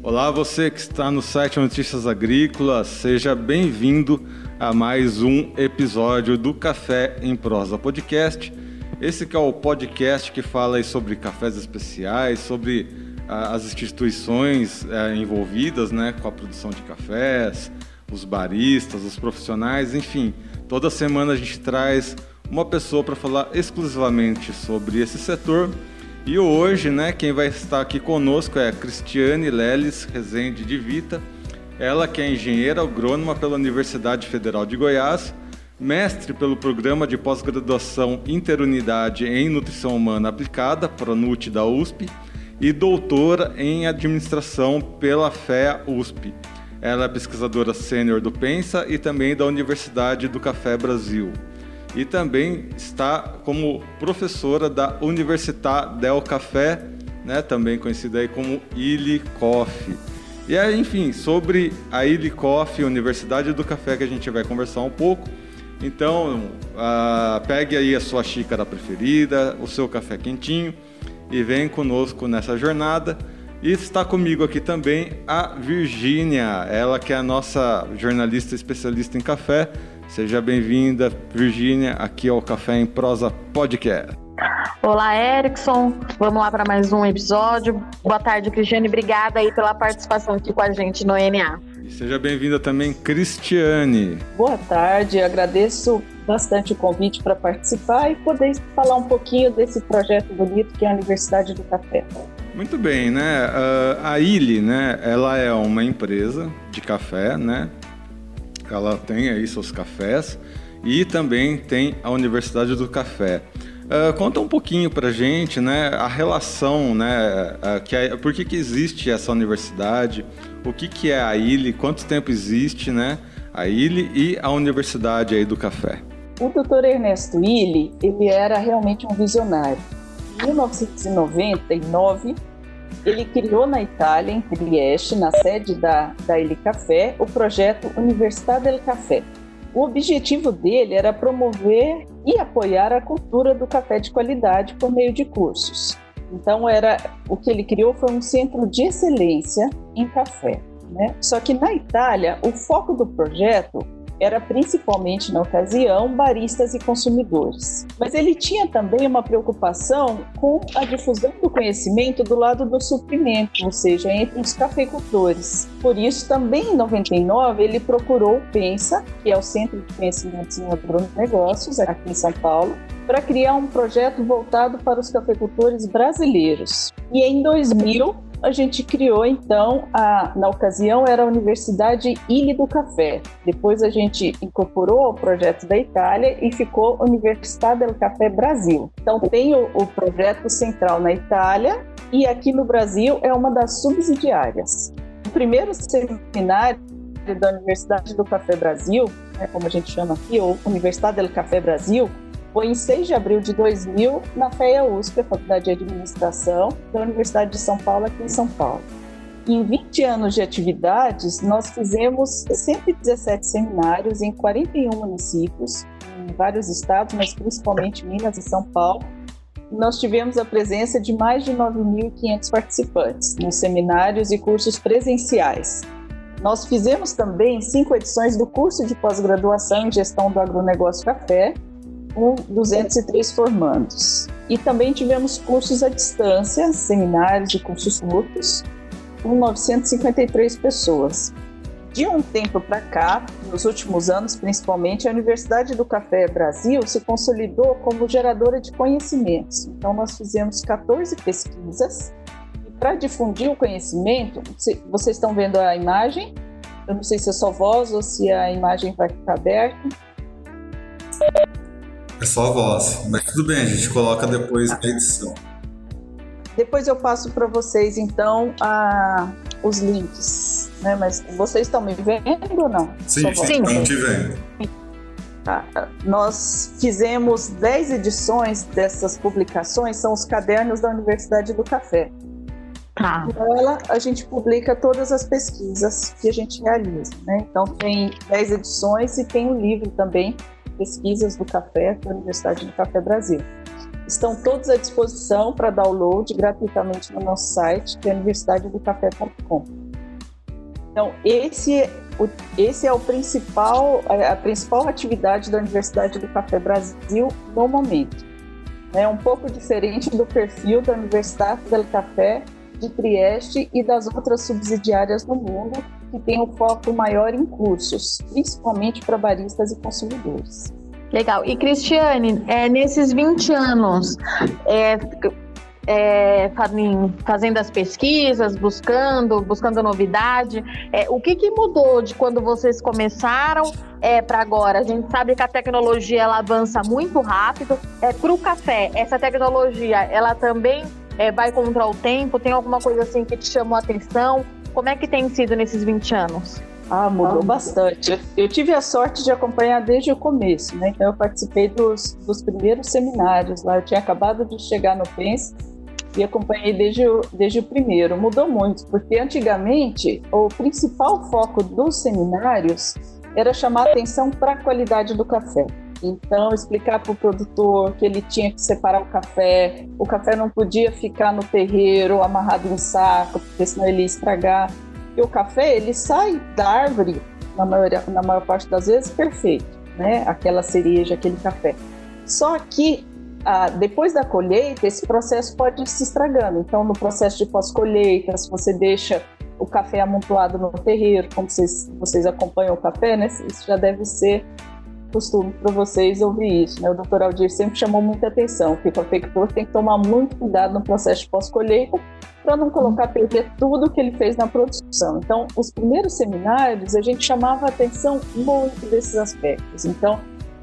Olá, você que está no site Notícias Agrícolas, seja bem-vindo a mais um episódio do Café em Prosa Podcast. Esse que é o podcast que fala sobre cafés especiais, sobre ah, as instituições eh, envolvidas né, com a produção de cafés, os baristas, os profissionais, enfim. Toda semana a gente traz uma pessoa para falar exclusivamente sobre esse setor e hoje, né, quem vai estar aqui conosco é a Cristiane Leles Rezende de Vita, ela que é engenheira agrônoma pela Universidade Federal de Goiás, mestre pelo Programa de Pós-Graduação Interunidade em Nutrição Humana Aplicada, PRONUT da USP, e doutora em Administração pela FEA USP. Ela é pesquisadora sênior do Pensa e também da Universidade do Café Brasil e também está como professora da Universitat del Café, né, também conhecida aí como Illy Coffee. E aí, enfim, sobre a Illy Coffee, Universidade do Café, que a gente vai conversar um pouco. Então, uh, pegue aí a sua xícara preferida, o seu café quentinho e vem conosco nessa jornada. E está comigo aqui também a Virgínia, ela que é a nossa jornalista especialista em café, Seja bem-vinda, Virgínia, aqui ao Café em Prosa Podcast. Olá, Erickson. Vamos lá para mais um episódio. Boa tarde, Cristiane. Obrigada aí pela participação aqui com a gente no NA. E seja bem-vinda também, Cristiane. Boa tarde. agradeço bastante o convite para participar e poder falar um pouquinho desse projeto bonito que é a Universidade do Café. Muito bem, né? Uh, a ILE, né? Ela é uma empresa de café, né? Ela tem aí seus cafés e também tem a Universidade do Café. Uh, conta um pouquinho para gente, né, a relação, né, uh, que é, por que, que existe essa universidade, o que, que é a ILE, quanto tempo existe, né, a ILE e a Universidade aí do Café. O Dr. Ernesto Illy, ele era realmente um visionário. Em 1999, ele criou na Itália, em Trieste, na sede da, da Ele Café, o projeto Universidade del Café. O objetivo dele era promover e apoiar a cultura do café de qualidade por meio de cursos. Então era o que ele criou foi um centro de excelência em café. Né? Só que na Itália o foco do projeto era principalmente na ocasião baristas e consumidores. Mas ele tinha também uma preocupação com a difusão do conhecimento do lado do suprimento, ou seja, entre os cafeicultores. Por isso, também em 99, ele procurou o PENSA, que é o Centro de Conhecimentos em Agronegócios, aqui em São Paulo, para criar um projeto voltado para os cafeicultores brasileiros. E em 2000, a gente criou então, a, na ocasião era a Universidade Ilha do Café. Depois a gente incorporou ao projeto da Itália e ficou Universidade do Café Brasil. Então tem o, o projeto central na Itália e aqui no Brasil é uma das subsidiárias. O primeiro seminário da Universidade do Café Brasil, né, como a gente chama aqui, ou Universidade do Café Brasil, foi em 6 de abril de 2000 na FEA USP, a Faculdade de Administração da Universidade de São Paulo, aqui em São Paulo. Em 20 anos de atividades, nós fizemos 117 seminários em 41 municípios, em vários estados, mas principalmente Minas e São Paulo. Nós tivemos a presença de mais de 9.500 participantes nos seminários e cursos presenciais. Nós fizemos também cinco edições do curso de pós-graduação em gestão do agronegócio café, com 203 formandos. E também tivemos cursos à distância, seminários e cursos curtos, com 953 pessoas. De um tempo para cá, nos últimos anos principalmente, a Universidade do Café Brasil se consolidou como geradora de conhecimentos. Então, nós fizemos 14 pesquisas e para difundir o conhecimento, vocês estão vendo a imagem? Eu não sei se é só voz ou se a imagem vai ficar aberta. É só a voz, mas tudo bem, a gente coloca depois na edição. Depois eu passo para vocês, então, a, os links. Né? Mas vocês estão me vendo ou não? Sim, sim, estamos te vendo. Tá. Nós fizemos 10 edições dessas publicações, são os cadernos da Universidade do Café. Tá. Ela, a gente publica todas as pesquisas que a gente realiza. Né? Então, tem 10 edições e tem um livro também pesquisas do café da Universidade do Café Brasil. Estão todos à disposição para download gratuitamente no nosso site, que é universidadedocafé.com. Então, esse, esse é o principal, a principal atividade da Universidade do Café Brasil no momento. É um pouco diferente do perfil da Universidade do Café de Trieste e das outras subsidiárias no mundo, que tem um foco maior em cursos, principalmente para baristas e consumidores. Legal. E Cristiane, é, nesses 20 anos, é, é, fazendo as pesquisas, buscando, buscando novidade. É, o que, que, mudou de quando vocês começaram é, para agora? A gente sabe que a tecnologia ela avança muito rápido. É, para o café, essa tecnologia ela também é, vai contra o tempo? Tem alguma coisa assim que te chamou a atenção? Como é que tem sido nesses 20 anos? Ah, mudou ah, bastante. Eu tive a sorte de acompanhar desde o começo, né? Então eu participei dos, dos primeiros seminários lá. Eu tinha acabado de chegar no PENS e acompanhei desde o, desde o primeiro. Mudou muito, porque antigamente o principal foco dos seminários era chamar atenção para a qualidade do café. Então, explicar para o produtor que ele tinha que separar o café, o café não podia ficar no terreiro amarrado em saco, porque senão ele ia estragar. E o café, ele sai da árvore, na maior, na maior parte das vezes, perfeito, né? Aquela cereja, aquele café. Só que ah, depois da colheita, esse processo pode ir se estragando. Então, no processo de pós-colheita, se você deixa o café amontoado no terreiro, como vocês, vocês acompanham o café, né? Isso já deve ser costume para vocês ouvir isso, né? O doutor Aldir sempre chamou muita atenção que o cafeicultor tem que tomar muito cuidado no processo de pós-colheita para não colocar perder tudo que ele fez na produção. Então, os primeiros seminários a gente chamava a atenção muito desses aspectos. Então,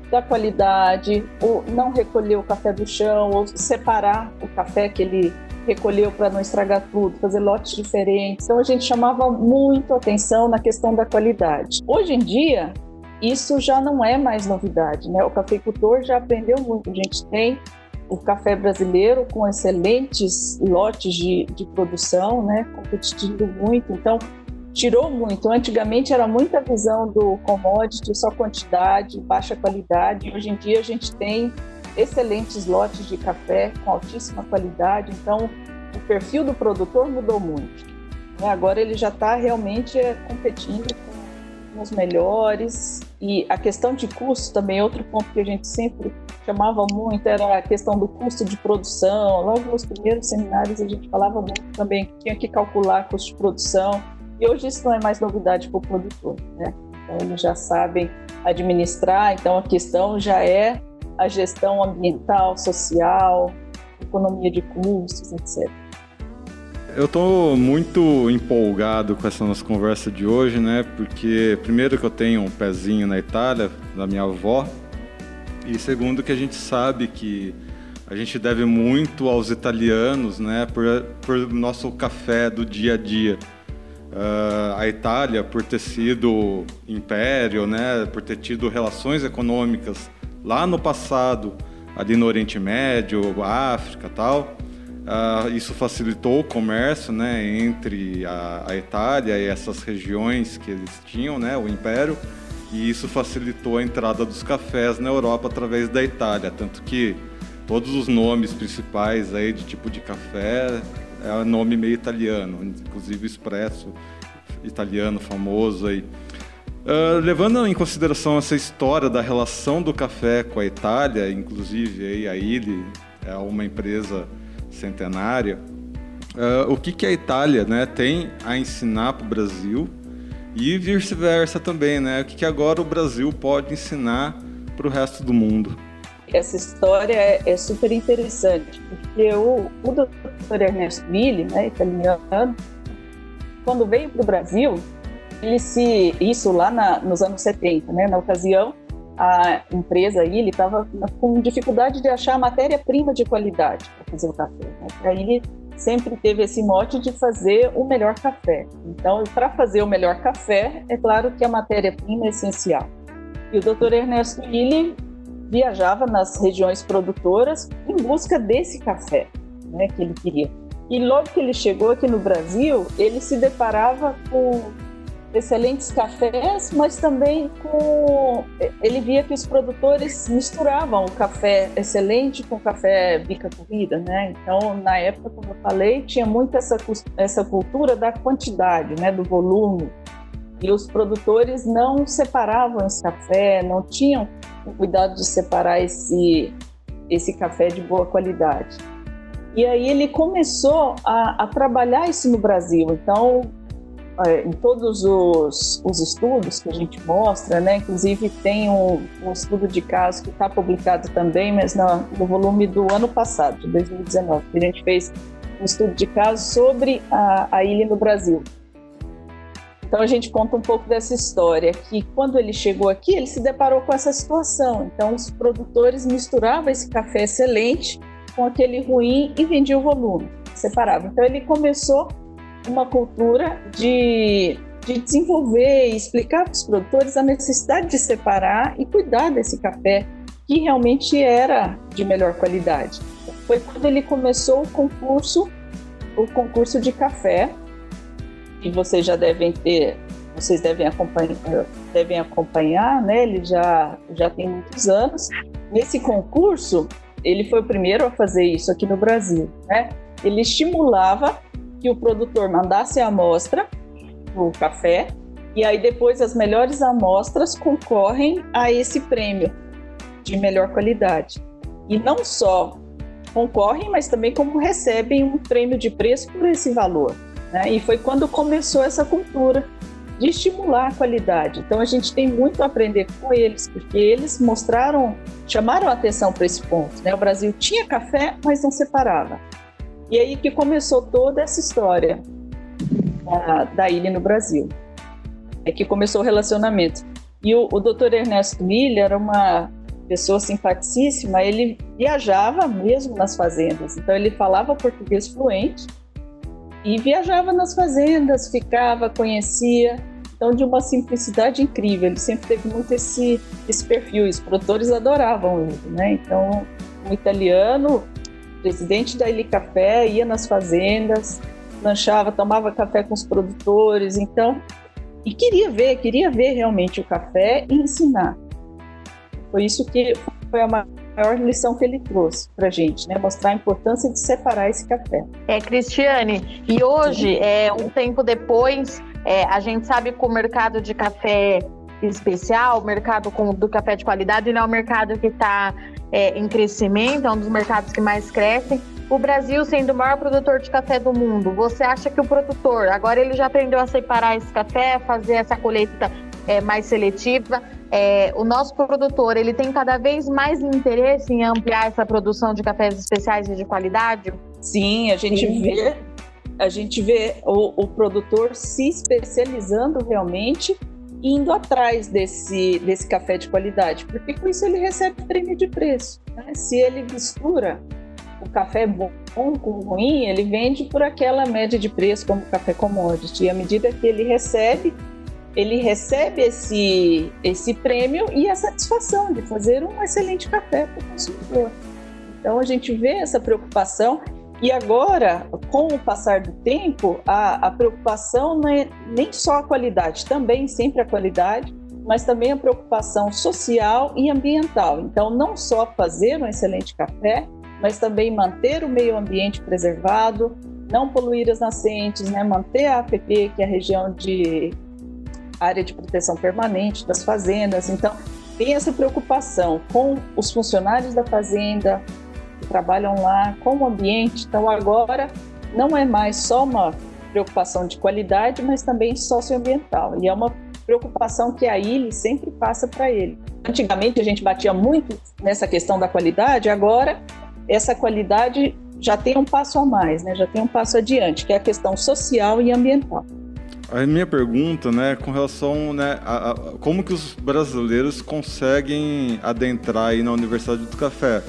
da qualidade, ou não recolher o café do chão, ou separar o café que ele recolheu para não estragar tudo, fazer lotes diferentes. Então a gente chamava muito atenção na questão da qualidade. Hoje em dia, isso já não é mais novidade, né? O cafeicultor já aprendeu muito. A gente tem o café brasileiro com excelentes lotes de, de produção, né? Competindo muito. Então, tirou muito. Antigamente era muita visão do commodity, só quantidade, baixa qualidade. Hoje em dia a gente tem excelentes lotes de café com altíssima qualidade. Então, o perfil do produtor mudou muito. Né? Agora ele já está realmente é, competindo com os melhores. E a questão de custo também, outro ponto que a gente sempre chamava muito era a questão do custo de produção. Logo nos primeiros seminários a gente falava muito também que tinha que calcular custo de produção. E hoje isso não é mais novidade para o produtor, né? Então eles já sabem administrar, então a questão já é a gestão ambiental, social, economia de custos, etc. Eu estou muito empolgado com essa nossa conversa de hoje, né? Porque primeiro que eu tenho um pezinho na Itália, da minha avó, e segundo que a gente sabe que a gente deve muito aos italianos, né? Por, por nosso café do dia a dia. Uh, a Itália, por ter sido império, né? Por ter tido relações econômicas lá no passado, ali no Oriente Médio, África tal, uh, isso facilitou o comércio né, entre a, a, Itália e essas regiões que eles tinham, né, o Império, e isso facilitou a entrada dos cafés na Europa através da Itália, tanto que todos os nomes principais aí de tipo de café é nome meio italiano, inclusive o espresso italiano famoso aí. Uh, levando em consideração essa história da relação do café com a Itália, inclusive aí a Illy é uma empresa centenária, uh, o que, que a Itália né, tem a ensinar para o Brasil e vice-versa também, né? O que, que agora o Brasil pode ensinar para o resto do mundo? Essa história é, é super interessante, porque o, o Dr. Ernesto Willi, né, italiano, quando veio para o Brasil, ele se isso lá na, nos anos 70, né? Na ocasião, a empresa aí ele estava com dificuldade de achar matéria-prima de qualidade para fazer o café. Né? Aí ele sempre teve esse mote de fazer o melhor café. Então, para fazer o melhor café, é claro que a matéria-prima é essencial. E o Dr. Ernesto Willi viajava nas regiões produtoras em busca desse café, né, que ele queria. E logo que ele chegou aqui no Brasil, ele se deparava com excelentes cafés, mas também com ele via que os produtores misturavam o café excelente com café bica corrida, né? Então, na época, como eu falei, tinha muito essa essa cultura da quantidade, né, do volume. e os produtores não separavam esse café, não tinham o cuidado de separar esse, esse café de boa qualidade. E aí ele começou a, a trabalhar isso no Brasil. Então, em todos os, os, estudos que a gente mostra, né? Inclusive tem um, um estudo de caso que está publicado também, mas no, no, volume do ano passado, de 2019, que a gente fez um estudo de caso sobre a, a ilha no Brasil. Então a gente conta um pouco dessa história, que quando ele chegou aqui, ele se deparou com essa situação. Então os produtores misturavam esse café excelente com aquele ruim e vendiam o volume, separavam. Então ele começou uma cultura de, de desenvolver e explicar para os produtores a necessidade de separar e cuidar desse café que realmente era de melhor qualidade. Foi quando ele começou o concurso, o concurso de café, que vocês já devem ter, vocês devem acompanhar, devem acompanhar, né? Ele já já tem muitos anos. Nesse concurso, ele foi o primeiro a fazer isso aqui no Brasil, né? Ele estimulava que o produtor mandasse a amostra, o café, e aí depois as melhores amostras concorrem a esse prêmio de melhor qualidade. E não só concorrem, mas também como recebem um prêmio de preço por esse valor. Né? E foi quando começou essa cultura de estimular a qualidade. Então a gente tem muito a aprender com eles, porque eles mostraram, chamaram atenção para esse ponto. Né? O Brasil tinha café, mas não separava. E aí que começou toda essa história da, da ilha no Brasil. É que começou o relacionamento. E o, o Dr. Ernesto Miller era uma pessoa simpaticíssima, ele viajava mesmo nas fazendas. Então ele falava português fluente e viajava nas fazendas, ficava, conhecia. Então, de uma simplicidade incrível. Ele sempre teve muito esse, esse perfil. Os produtores adoravam ele, né? Então, um italiano presidente da Ilha Café, ia nas fazendas, lanchava, tomava café com os produtores, então, e queria ver, queria ver realmente o café e ensinar. Foi isso que foi a maior lição que ele trouxe para gente, né? Mostrar a importância de separar esse café. É, Cristiane, e hoje, é, um tempo depois, é, a gente sabe que o mercado de café especial, o mercado com, do café de qualidade, não é um mercado que está é, em crescimento, é um dos mercados que mais crescem. O Brasil sendo o maior produtor de café do mundo, você acha que o produtor, agora ele já aprendeu a separar esse café, fazer essa colheita é, mais seletiva, é, o nosso produtor ele tem cada vez mais interesse em ampliar essa produção de cafés especiais e de qualidade? Sim, a gente Sim. vê a gente vê o, o produtor se especializando realmente indo atrás desse, desse café de qualidade, porque com isso ele recebe prêmio de preço. Né? Se ele mistura o café bom com ruim, ele vende por aquela média de preço como café commodity. E à medida que ele recebe, ele recebe esse, esse prêmio e a satisfação de fazer um excelente café para o consumidor. Então a gente vê essa preocupação e agora, com o passar do tempo, a, a preocupação não é nem só a qualidade, também sempre a qualidade, mas também a preocupação social e ambiental. Então, não só fazer um excelente café, mas também manter o meio ambiente preservado, não poluir as nascentes, né? manter a APP, que é a região de área de proteção permanente das fazendas. Então, tem essa preocupação com os funcionários da fazenda, que trabalham lá, com o ambiente. Então, agora não é mais só uma preocupação de qualidade, mas também socioambiental. E é uma preocupação que a ilha sempre passa para ele. Antigamente a gente batia muito nessa questão da qualidade, agora essa qualidade já tem um passo a mais, né? já tem um passo adiante, que é a questão social e ambiental. A minha pergunta, né, com relação, né, a, a, como que os brasileiros conseguem adentrar aí na Universidade do Café?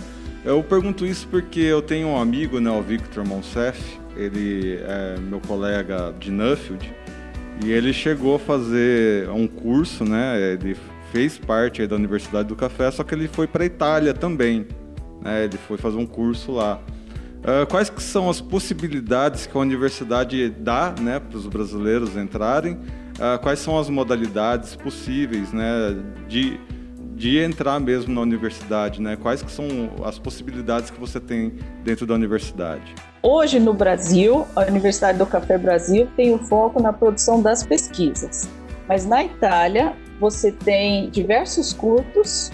Eu pergunto isso porque eu tenho um amigo, né, o Victor Monsef, ele é meu colega de Nuffield, e ele chegou a fazer um curso, né, ele fez parte da Universidade do Café, só que ele foi para a Itália também, né, ele foi fazer um curso lá. Uh, quais que são as possibilidades que a universidade dá né, para os brasileiros entrarem? Uh, quais são as modalidades possíveis né, de de entrar mesmo na universidade, né? Quais que são as possibilidades que você tem dentro da universidade? Hoje no Brasil, a Universidade do Café Brasil tem o foco na produção das pesquisas. Mas na Itália você tem diversos cursos,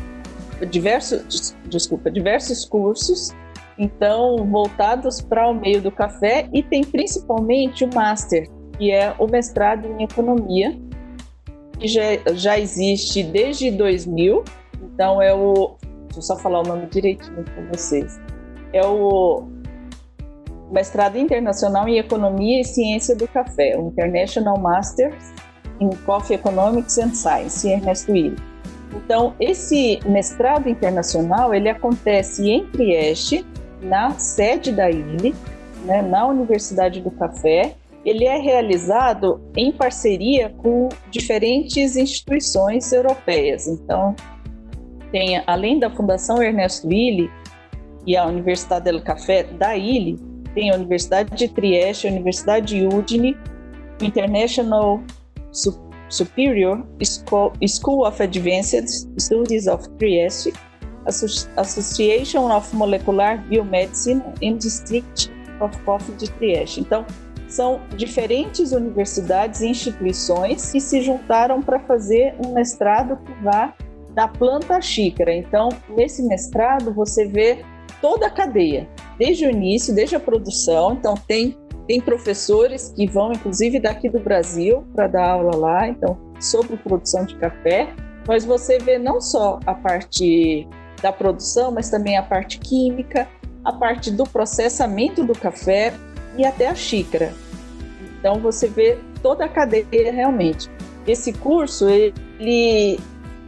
diversos, desculpa, diversos cursos, então voltados para o meio do café e tem principalmente o master, que é o mestrado em economia, que já, já existe desde 2000. Então é o, deixa eu só falar o nome direitinho para vocês. É o mestrado internacional em economia e ciência do café, o International Masters em Coffee Economics and Science, Ernesto Willi. Então, esse mestrado internacional, ele acontece em Trieste, na sede da ILE, né, na Universidade do Café. Ele é realizado em parceria com diferentes instituições europeias. Então, tem, além da Fundação Ernesto Willi e a Universidade do Café da ILE, tem a Universidade de Trieste, a Universidade de Udine, International Superior School of Advanced Studies of Trieste, Association of Molecular Biomedicine and District of Coffee de Trieste. Então, são diferentes universidades e instituições que se juntaram para fazer um mestrado que vá da planta à xícara. Então, nesse mestrado, você vê toda a cadeia, desde o início, desde a produção. Então, tem tem professores que vão, inclusive, daqui do Brasil para dar aula lá, então, sobre produção de café. Mas você vê não só a parte da produção, mas também a parte química, a parte do processamento do café e até a xícara. Então, você vê toda a cadeia realmente. Esse curso, ele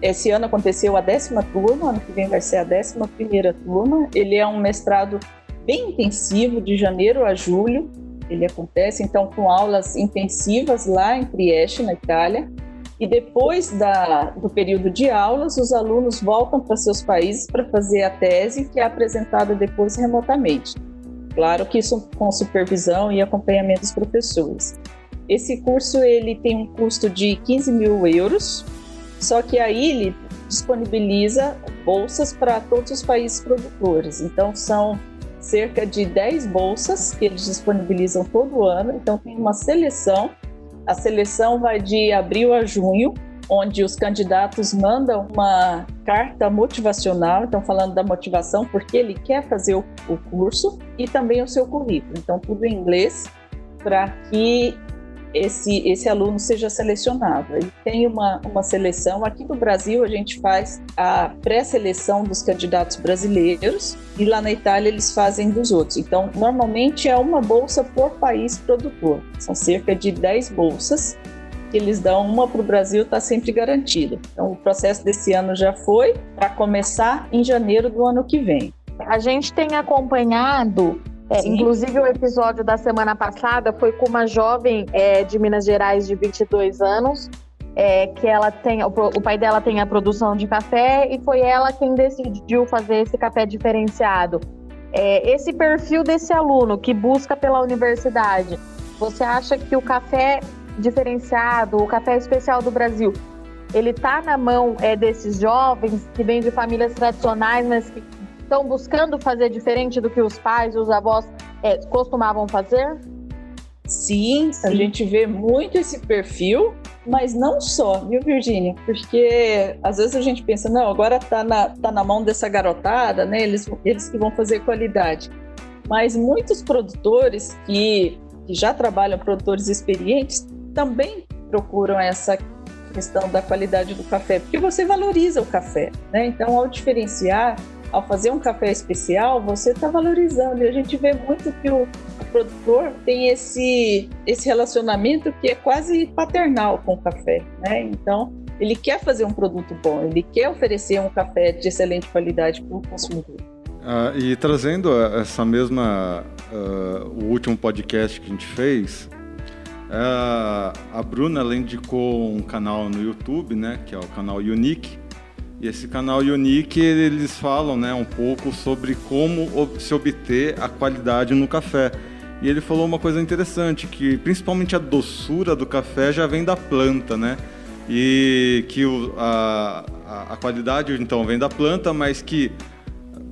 esse ano aconteceu a décima turma, ano que vem vai ser a décima primeira turma. Ele é um mestrado bem intensivo, de janeiro a julho ele acontece então com aulas intensivas lá em Trieste, na Itália, e depois da, do período de aulas, os alunos voltam para seus países para fazer a tese, que é apresentada depois remotamente. Claro que isso com supervisão e acompanhamento dos professores. Esse curso ele tem um custo de 15 mil euros, só que aí ele disponibiliza bolsas para todos os países produtores. Então são cerca de 10 bolsas que eles disponibilizam todo ano. Então, tem uma seleção. A seleção vai de abril a junho, onde os candidatos mandam uma carta motivacional, então falando da motivação, porque ele quer fazer o, curso e também o seu currículo. Então, tudo em inglês, para que esse, esse aluno seja selecionado. Ele tem uma, uma seleção. Aqui no Brasil, a gente faz a pré-seleção dos candidatos brasileiros e lá na Itália eles fazem dos outros. Então, normalmente é uma bolsa por país produtor. São cerca de 10 bolsas que eles dão uma para o Brasil, está sempre garantido. Então, o processo desse ano já foi para começar em janeiro do ano que vem. A gente tem acompanhado é, inclusive, o episódio da semana passada foi com uma jovem é, de Minas Gerais de 22 anos, é, que ela tem, o, o, pai dela tem a produção de café e foi ela quem decidiu fazer esse café diferenciado. É, esse perfil desse aluno que busca pela universidade, você acha que o café diferenciado, o café especial do Brasil, ele está na mão é, desses jovens que vêm de famílias tradicionais, mas que estão buscando fazer diferente do que os pais e os avós é, costumavam fazer? Sim, Sim, a gente vê muito esse perfil, mas não só, viu, Virginia? Porque às vezes a gente pensa, não, agora tá na, tá na mão dessa garotada, né? Eles, eles que vão fazer qualidade. Mas muitos produtores que, que já trabalham, produtores experientes, também procuram essa questão da qualidade do café, porque você valoriza o café, né? Então, ao diferenciar, ao fazer um café especial, você está valorizando. E a gente vê muito que o, produtor tem esse, esse relacionamento que é quase paternal com o café, né? Então, ele quer fazer um produto bom, ele quer oferecer um café de excelente qualidade para o consumidor. Uh, e trazendo essa mesma, uh, o último podcast que a gente fez, a Bruna ela indicou um canal no YouTube, né, que é o canal Unique, e esse canal Unique, eles falam né, um pouco sobre como se obter a qualidade no café. E ele falou uma coisa interessante, que principalmente a doçura do café já vem da planta, né? E que o, a, a qualidade então vem da planta, mas que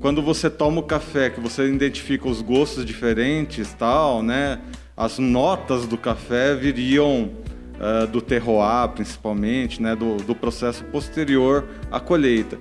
quando você toma o café, que você identifica os gostos diferentes, tal, né? As notas do café viriam uh, do terroir, principalmente, né, do, do processo posterior à colheita.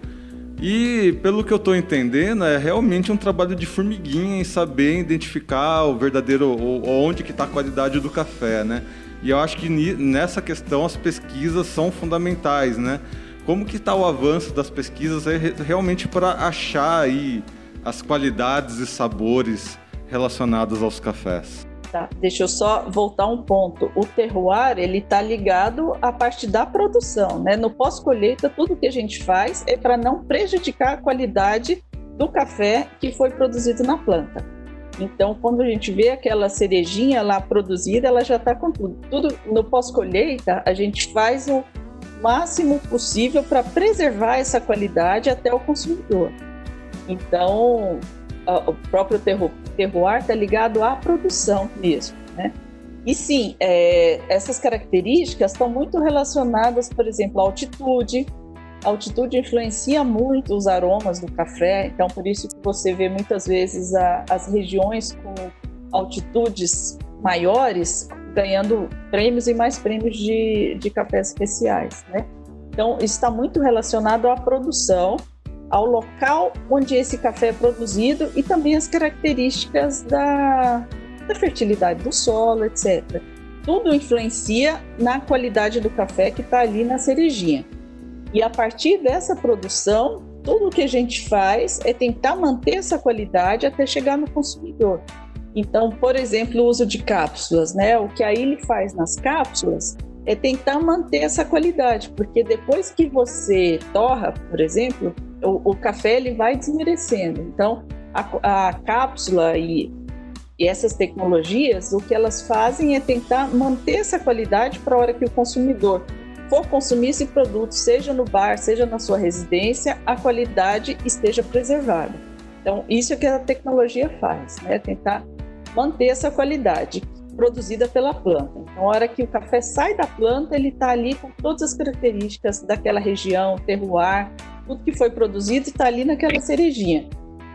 E pelo que eu estou entendendo, é realmente um trabalho de formiguinha em saber identificar o verdadeiro, onde que está a qualidade do café, né? E eu acho que nessa questão as pesquisas são fundamentais, né? Como que está o avanço das pesquisas realmente para achar aí as qualidades e sabores relacionados aos cafés? Tá, deixa eu só voltar um ponto. O terroir, ele está ligado à parte da produção, né? No pós-colheita, tudo que a gente faz é para não prejudicar a qualidade do café que foi produzido na planta. Então, quando a gente vê aquela cerejinha lá produzida, ela já está com tudo. Tudo no pós-colheita, a gente faz o máximo possível para preservar essa qualidade até o consumidor. Então, o próprio terroir está ligado à produção mesmo, né? E sim, é, essas características estão muito relacionadas, por exemplo, à altitude. A altitude influencia muito os aromas do café, então por isso que você vê muitas vezes a, as regiões com altitudes maiores ganhando prêmios e mais prêmios de, de cafés especiais, né? Então, está muito relacionado à produção ao local onde esse café é produzido e também as características da, da fertilidade do solo, etc. Tudo influencia na qualidade do café que está ali na cerejinha. E a partir dessa produção, tudo que a gente faz é tentar manter essa qualidade até chegar no consumidor. Então, por exemplo, o uso de cápsulas, né? O que a ele faz nas cápsulas é tentar manter essa qualidade, porque depois que você torra, por exemplo, o, o café ele vai desmerecendo. Então, a, a cápsula e, e, essas tecnologias, o que elas fazem é tentar manter essa qualidade para a hora que o consumidor for consumir esse produto, seja no bar, seja na sua residência, a qualidade esteja preservada. Então, isso é que a tecnologia faz, né? Tentar manter essa qualidade produzida pela planta. Então, a hora que o café sai da planta, ele está ali com todas as características daquela região, terroir, tudo que foi produzido está ali naquela cerejinha.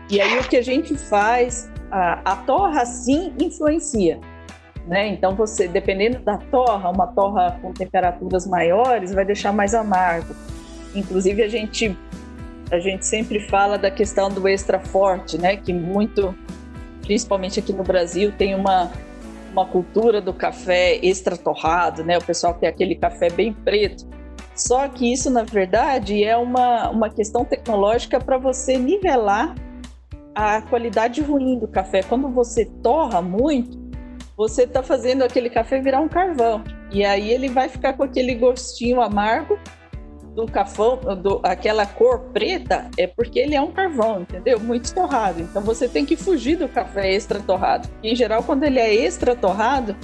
E aí o que a gente faz, a, a torra sim influencia. Né? Então você, dependendo da torra, uma torra com temperaturas maiores vai deixar mais amargo. Inclusive a gente a gente sempre fala da questão do extra forte, né? Que muito, principalmente aqui no Brasil, tem uma uma cultura do café extra torrado, né? O pessoal tem aquele café bem preto. Só que isso, na verdade, é uma, uma questão tecnológica para você nivelar a qualidade ruim do café. Quando você torra muito, você está fazendo aquele café virar um carvão. E aí ele vai ficar com aquele gostinho amargo do cafão, do, aquela cor preta, é porque ele é um carvão, entendeu? Muito torrado. Então você tem que fugir do café extra torrado. em geral, quando ele é extra torrado,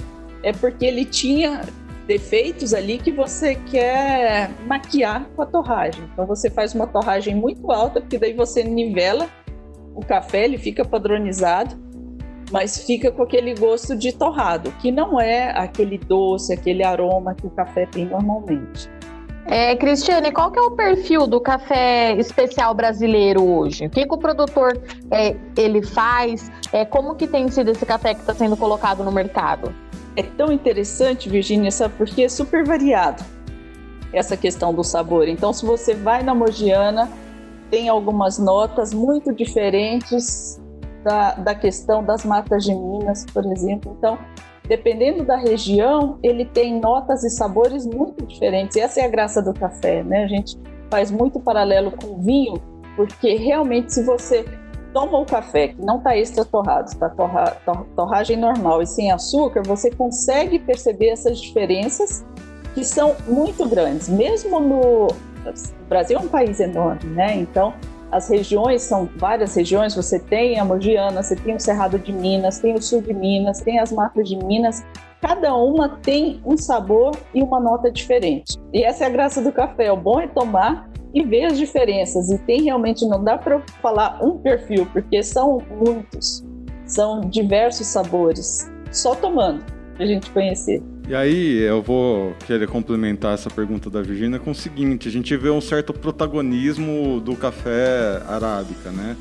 é porque ele tinha defeitos ali que você quer maquiar com a torragem. Então você faz uma torragem muito alta, porque daí você nivela o café, ele fica padronizado, mas fica com aquele gosto de torrado, que não é aquele doce, aquele aroma que o café tem normalmente. É, Cristiane, qual que é o perfil do café especial brasileiro hoje? O que, que o produtor é, ele faz? É, como que tem sido esse café que está sendo colocado no mercado? é tão interessante, Virginia, sabe porque é super variado essa questão do sabor. Então, se você vai na Mogiana, tem algumas notas muito diferentes da, da questão das matas de Minas, por exemplo. Então, dependendo da região, ele tem notas e sabores muito diferentes. E essa é a graça do café, né? A gente faz muito paralelo com o vinho, porque realmente, se você toma o café que não está extra torrado, está torra, torragem normal e sem açúcar, você consegue perceber essas diferenças que são muito grandes. Mesmo no o Brasil é um país enorme, né? Então as regiões são várias regiões. Você tem a Mogiana, você tem o Cerrado de Minas, tem o Sul de Minas, tem as matas de Minas. Cada uma tem um sabor e uma nota diferente. E essa é a graça do café. O bom é tomar e ver as diferenças. E tem realmente, não dá para falar um perfil, porque são muitos, são diversos sabores, só tomando para a gente conhecer. E aí eu vou querer complementar essa pergunta da Virginia com o seguinte: a gente vê um certo protagonismo do café arábica, né?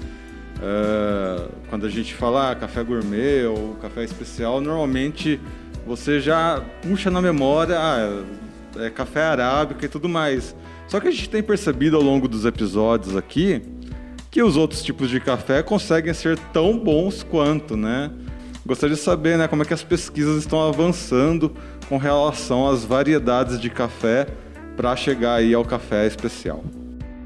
Uh, quando a gente fala ah, café gourmet ou café especial, normalmente você já puxa na memória ah, é café arábica e tudo mais. Só que a gente tem percebido ao longo dos episódios aqui que os outros tipos de café conseguem ser tão bons quanto, né? Gostaria de saber, né, como é que as pesquisas estão avançando com relação às variedades de café para chegar aí ao café especial.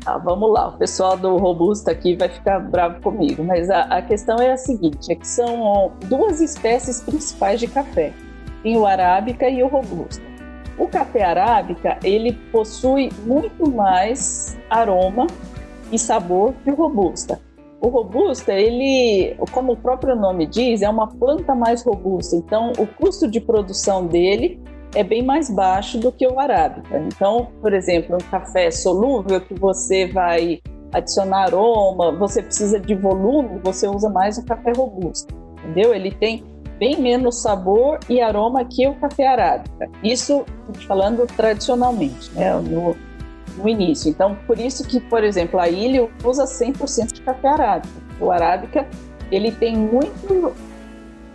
Ah, vamos lá, o pessoal do Robusta aqui vai ficar bravo comigo, mas a, a questão é a seguinte, é que são duas espécies principais de café, tem o Arábica e o Robusta. O café Arábica, ele possui muito mais aroma e sabor que o Robusta. O robusta, ele, como o próprio nome diz, é uma planta mais robusta. Então, o custo de produção dele é bem mais baixo do que o arábica. Então, por exemplo, um café solúvel que você vai adicionar aroma, você precisa de volume, você usa mais o café robusto, entendeu? Ele tem bem menos sabor e aroma que o café arábica. Isso falando tradicionalmente, né? No, no início. Então, por isso que, por exemplo, a ilha usa 100% de café arábica. O arábica, ele tem muito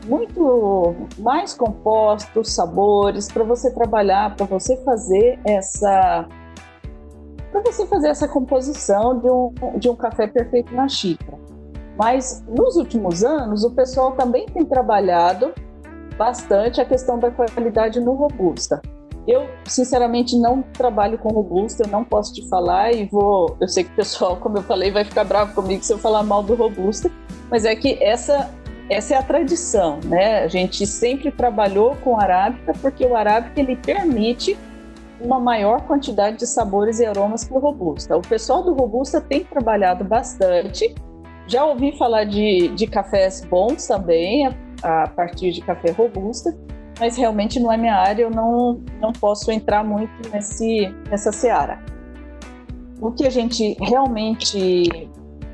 muito mais compostos, sabores para você trabalhar, para você fazer essa para você fazer essa composição de um, de um café perfeito na xícara. Mas nos últimos anos, o pessoal também tem trabalhado bastante a questão da qualidade no robusta. Eu, sinceramente, não trabalho com robusta, eu não posso te falar e vou. Eu sei que o pessoal, como eu falei, vai ficar bravo comigo se eu falar mal do robusta, mas é que essa, essa é a tradição, né? A gente sempre trabalhou com arábica porque o arábica ele permite uma maior quantidade de sabores e aromas que o robusta. O pessoal do robusta tem trabalhado bastante. Já ouvi falar de, de cafés bons também, a, a partir de café robusta, mas realmente não é minha área, eu não, não posso entrar muito nesse, nessa seara. O que a gente realmente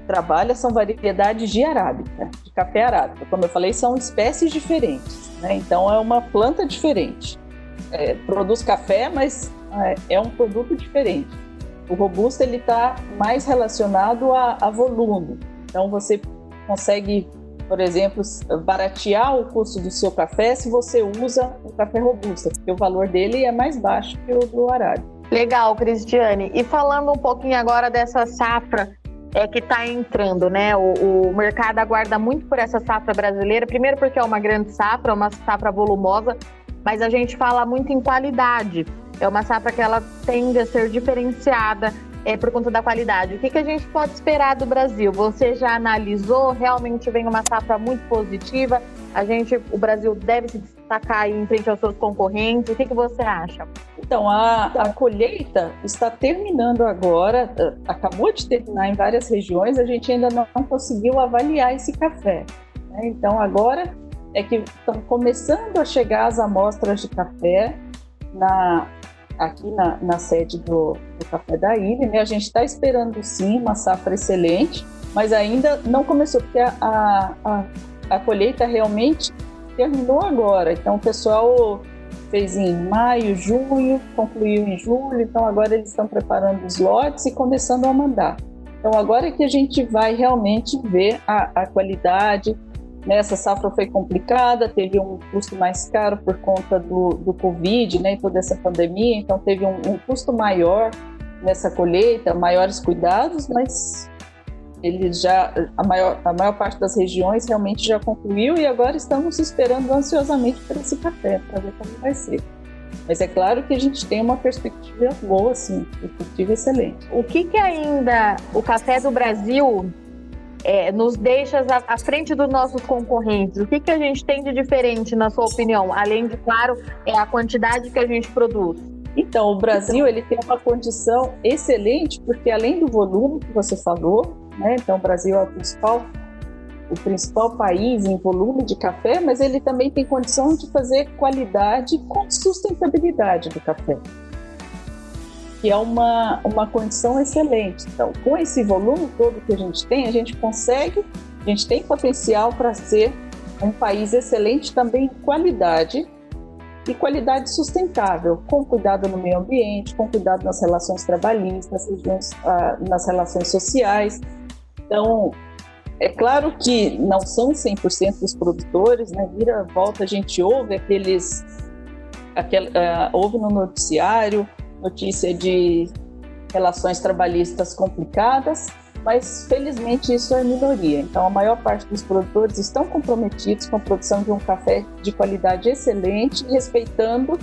trabalha são variedades de arábica, de café arábica. Como eu falei, são espécies diferentes, né? então é uma planta diferente. É, produz café, mas é, é um produto diferente. O robusto ele está mais relacionado a, a volume, então você consegue por exemplo, baratear o custo do seu café se você usa o café robusta, porque o valor dele é mais baixo que o do arábica. Legal, Cristiane. E falando um pouquinho agora dessa safra é que está entrando, né? O, o, mercado aguarda muito por essa safra brasileira, primeiro porque é uma grande safra, uma safra volumosa, mas a gente fala muito em qualidade. É uma safra que ela tende a ser diferenciada, é, por conta da qualidade. O que, que a gente pode esperar do Brasil? Você já analisou? Realmente vem uma safra muito positiva? A gente, o Brasil deve se destacar em frente aos seus concorrentes? O que, que você acha? Então, a, a colheita está terminando agora, acabou de terminar em várias regiões, a gente ainda não conseguiu avaliar esse café. Né? Então, agora é que estão começando a chegar as amostras de café na, aqui na, na sede do, do, Café da Ilha. Né? A gente está esperando sim uma safra excelente, mas ainda não começou, porque a, a, a, a colheita realmente terminou agora. Então o pessoal fez em maio, junho, concluiu em julho, então agora eles estão preparando os lotes e começando a mandar. Então agora é que a gente vai realmente ver a, a qualidade, essa safra foi complicada, teve um custo mais caro por conta do, do Covid, né, e toda essa pandemia, então teve um, um custo maior nessa colheita, maiores cuidados, mas ele já a maior, a maior parte das regiões realmente já concluiu e agora estamos esperando ansiosamente por esse café para ver como vai ser. Mas é claro que a gente tem uma perspectiva boa, sim, perspectiva excelente. O que, que ainda o café do Brasil é, nos deixa à, à, frente dos nossos concorrentes? O que, que a gente tem de diferente, na sua opinião? Além de, claro, é a quantidade que a gente produz. Então, o Brasil ele tem uma condição excelente, porque além do volume que você falou, né, então o Brasil é o principal, o principal país em volume de café, mas ele também tem condição de fazer qualidade com sustentabilidade do café que é uma, uma condição excelente. Então, com esse volume todo que a gente tem, a gente consegue, a gente tem potencial para ser um país excelente também em qualidade e qualidade sustentável, com cuidado no meio ambiente, com cuidado nas relações trabalhistas, nas, ah, relações sociais. Então, É claro que não são 100% dos produtores, né? Vira volta a gente ouve aqueles aquele, uh, ouve no noticiário notícia de relações trabalhistas complicadas, mas felizmente isso é minoria. Então a maior parte dos produtores estão comprometidos com a produção de um café de qualidade excelente, respeitando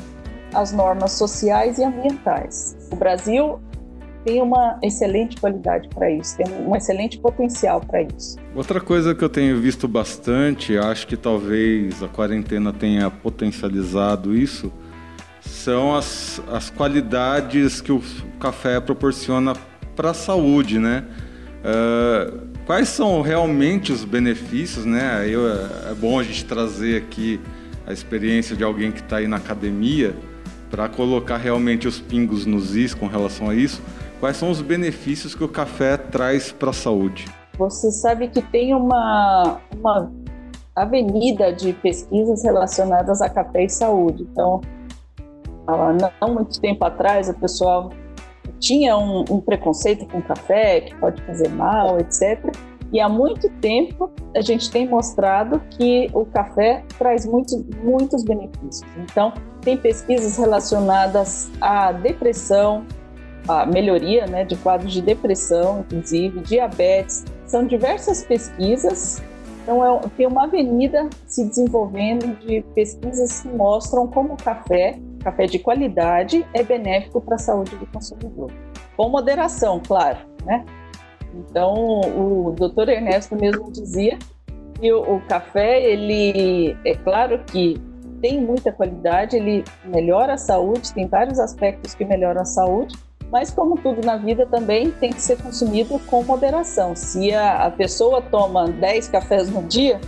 as normas sociais e ambientais. O Brasil tem uma excelente qualidade para isso, tem um excelente potencial para isso. Outra coisa que eu tenho visto bastante, acho que talvez a quarentena tenha potencializado isso, são as, as qualidades que o café proporciona para a saúde, né? Uh, quais são realmente os benefícios, né? Eu, é bom a gente trazer aqui a experiência de alguém que está aí na academia para colocar realmente os pingos nos is com relação a isso. Quais são os benefícios que o café traz para a saúde? Você sabe que tem uma, uma avenida de pesquisas relacionadas a café e saúde. Então, não muito tempo atrás, o pessoal tinha um, um preconceito com café, que pode fazer mal, etc. E há muito tempo a gente tem mostrado que o café traz muitos, muitos benefícios. Então, tem pesquisas relacionadas à depressão, a melhoria né, de quadros de depressão, inclusive, diabetes. São diversas pesquisas, então é, tem uma avenida se desenvolvendo de pesquisas que mostram como o café, café de qualidade, é benéfico para a saúde do consumidor. Com moderação, claro, né? Então, o doutor Ernesto mesmo dizia que o, o café, ele, é claro que tem muita qualidade, ele melhora a saúde, tem vários aspectos que melhoram a saúde, mas, como tudo na vida, também tem que ser consumido com moderação. Se a, a pessoa toma 10 cafés no dia,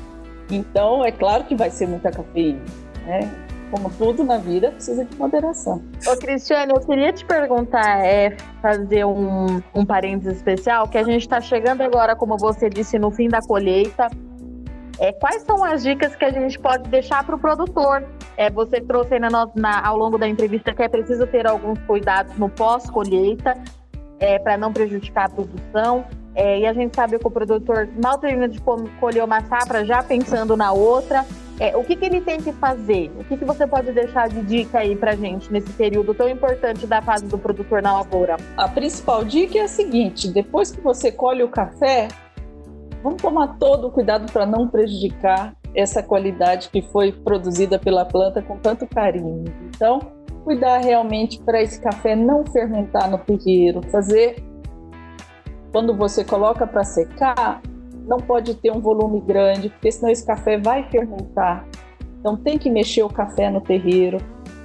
então é claro que vai ser muita cafeína. Né? Como tudo na vida, precisa de moderação. Ô, Cristiane, eu queria te perguntar, é, fazer um, um parênteses especial, que a gente está chegando agora, como você disse, no fim da colheita. É, quais são as dicas que a gente pode deixar para o produtor? É, você trouxe na, na, ao longo da entrevista que é preciso ter alguns cuidados no pós-colheita é, para não prejudicar a produção. É, e a gente sabe que o produtor mal termina de colher uma safra já pensando na outra. É, o que, que, ele tem que fazer? O que, que você pode deixar de dica aí para gente nesse período tão importante da fase do produtor na lavoura? A principal dica é a seguinte: depois que você colhe o café, Vamos tomar todo o cuidado para não prejudicar essa qualidade que foi produzida pela planta com tanto carinho. Então, cuidar realmente para esse café não fermentar no terreiro, fazer quando você coloca para secar, não pode ter um volume grande, porque senão esse café vai fermentar. Então tem que mexer o café no terreiro.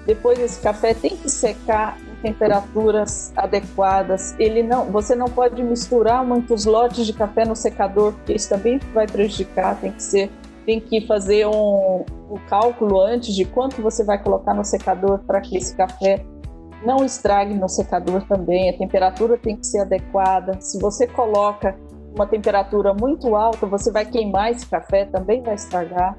Depois esse café tem que secar temperaturas adequadas. Ele não, você não pode misturar muitos lotes de café no secador, porque isso também vai prejudicar. Tem que ser, tem que fazer um, um cálculo antes de quanto você vai colocar no secador para que esse café não estrague no secador também. A temperatura tem que ser adequada. Se você coloca uma temperatura muito alta, você vai queimar esse café, também vai estragar.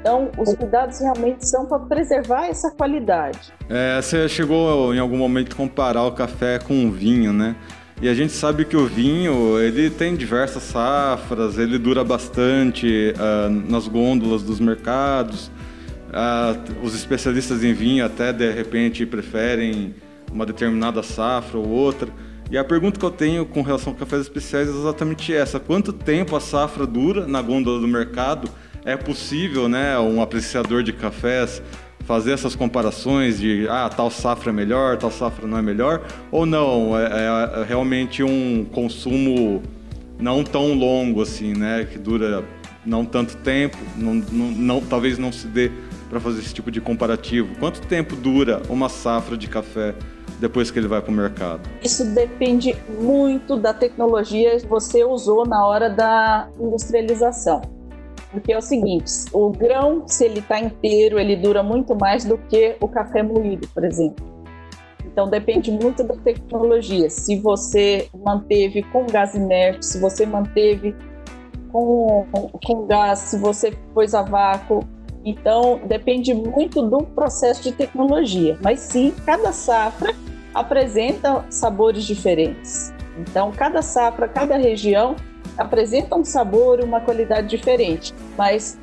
Então, os cuidados realmente são para preservar essa qualidade. É, você chegou em algum momento a comparar o café com o vinho, né? E a gente sabe que o vinho ele tem diversas safras, ele dura bastante uh, nas gôndolas dos mercados. Uh, os especialistas em vinho até de repente preferem uma determinada safra ou outra. E a pergunta que eu tenho com relação a cafés especiais é exatamente essa: quanto tempo a safra dura na gôndola do mercado? é possível, né, um apreciador de cafés fazer essas comparações de ah, tal safra é melhor, tal safra não é melhor, ou não, é, é, é realmente um consumo não tão longo assim, né, que dura não tanto tempo, não, não, não talvez não se dê para fazer esse tipo de comparativo. Quanto tempo dura uma safra de café depois que ele vai para o mercado? Isso depende muito da tecnologia que você usou na hora da industrialização. Porque é o seguinte, o grão, se ele está inteiro, ele dura muito mais do que o café moído, por exemplo. Então depende muito da tecnologia. Se você manteve com gás inerte, se você manteve com, com gás, se você pôs a vácuo. Então depende muito do processo de tecnologia. Mas sim, cada safra apresenta sabores diferentes. Então cada safra, cada região apresenta um sabor, uma qualidade diferente, mas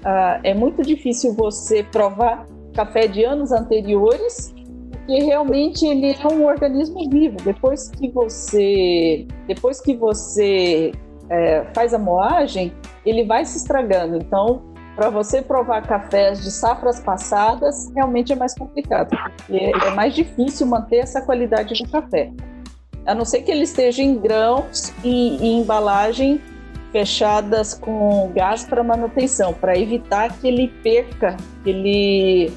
uh, é muito difícil você provar café de anos anteriores, porque realmente ele é um organismo vivo. Depois que você, depois que você é, faz a moagem, ele vai se estragando. Então, para você provar cafés de safras passadas, realmente é mais complicado, porque é mais difícil manter essa qualidade do café. A não ser que ele esteja em grãos e, e embalagem fechadas com gás para manutenção, para evitar que ele perca, que ele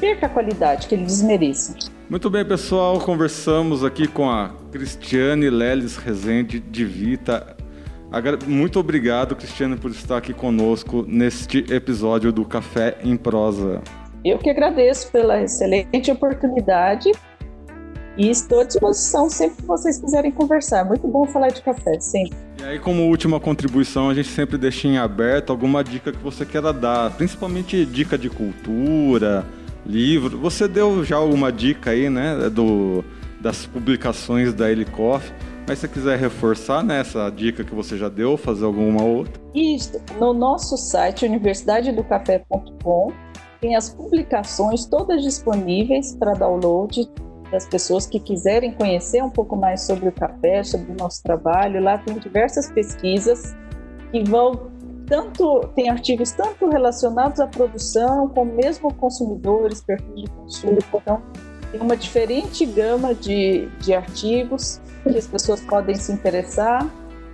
perca a qualidade, que ele desmereça. Muito bem, pessoal, conversamos aqui com a Cristiane Leles Rezende de Vita. Muito obrigado, Cristiane, por estar aqui conosco neste episódio do Café em Prosa. Eu que agradeço pela excelente oportunidade e estou à disposição sempre que vocês quiserem conversar. Muito bom falar de café, sempre. E aí, como última contribuição, a gente sempre deixa em aberto alguma dica que você queira dar, principalmente dica de cultura, livro. Você deu já alguma dica aí, né, do, das publicações da Elicoff, mas se você quiser reforçar nessa né, dica que você já deu, fazer alguma outra? Isso, no nosso site universidadedocafé.com tem as publicações todas disponíveis para download das pessoas que quiserem conhecer um pouco mais sobre o café, sobre o nosso trabalho. Lá tem diversas pesquisas que vão tanto tem artigos tanto relacionados à produção como mesmo consumidores, perfis de consumo. Então tem uma diferente gama de, de artigos que as pessoas podem se interessar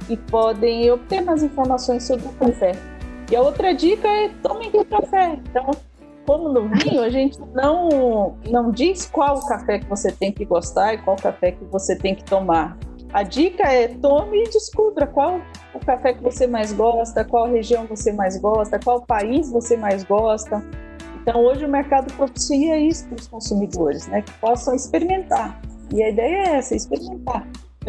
e podem obter mais informações sobre o café. E a outra dica é tomem café. Então como no vinho, a gente não, não diz qual café que você tem que gostar e qual café que você tem que tomar. A dica é tome e descubra qual o café que você mais gosta, qual região você mais gosta, qual país você mais gosta. Então, hoje o mercado propicia isso para os consumidores, né? Que possam experimentar. E a ideia é essa, experimentar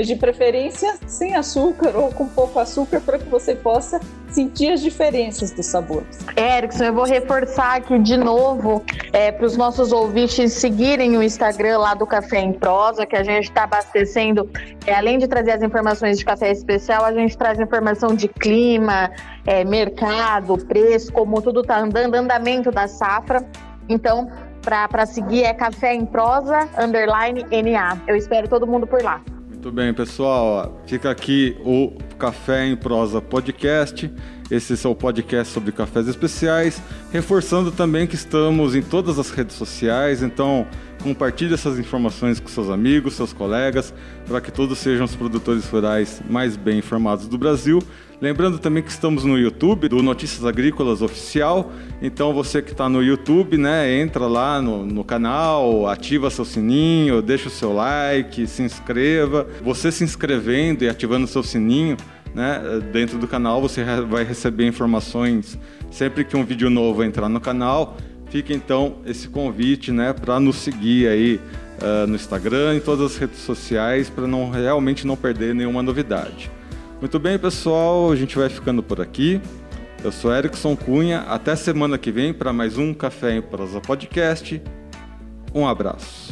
de preferência sem açúcar ou com pouco açúcar para que você possa sentir as diferenças dos sabores. Erickson, eu vou reforçar aqui de novo é, para os nossos ouvintes seguirem o Instagram lá do Café em Prosa, que a gente está abastecendo, é, além de trazer as informações de café especial, a gente traz informação de clima, é, mercado, preço, como tudo está andando, andamento da safra. Então, para seguir é Café em Prosa, underline NA. Eu espero todo mundo por lá. Muito bem, pessoal. Fica aqui o Café em Prosa Podcast. Esse é o podcast sobre cafés especiais. Reforçando também que estamos em todas as redes sociais, então compartilhe essas informações com seus amigos, seus colegas, para que todos sejam os produtores rurais mais bem informados do Brasil. Lembrando também que estamos no YouTube do Notícias Agrícolas Oficial. Então você que está no YouTube, né, entra lá no, no, canal, ativa seu sininho, deixa o seu like, se inscreva. Você se inscrevendo e ativando seu sininho, né, dentro do canal você vai receber informações sempre que um vídeo novo entrar no canal. Fica então esse convite, né, para nos seguir aí uh, no Instagram, em todas as redes sociais, para não realmente não perder nenhuma novidade. Muito bem, pessoal, a gente vai ficando por aqui. Eu sou Erickson Cunha. Até semana que vem para mais um Café em Prosa Podcast. Um abraço.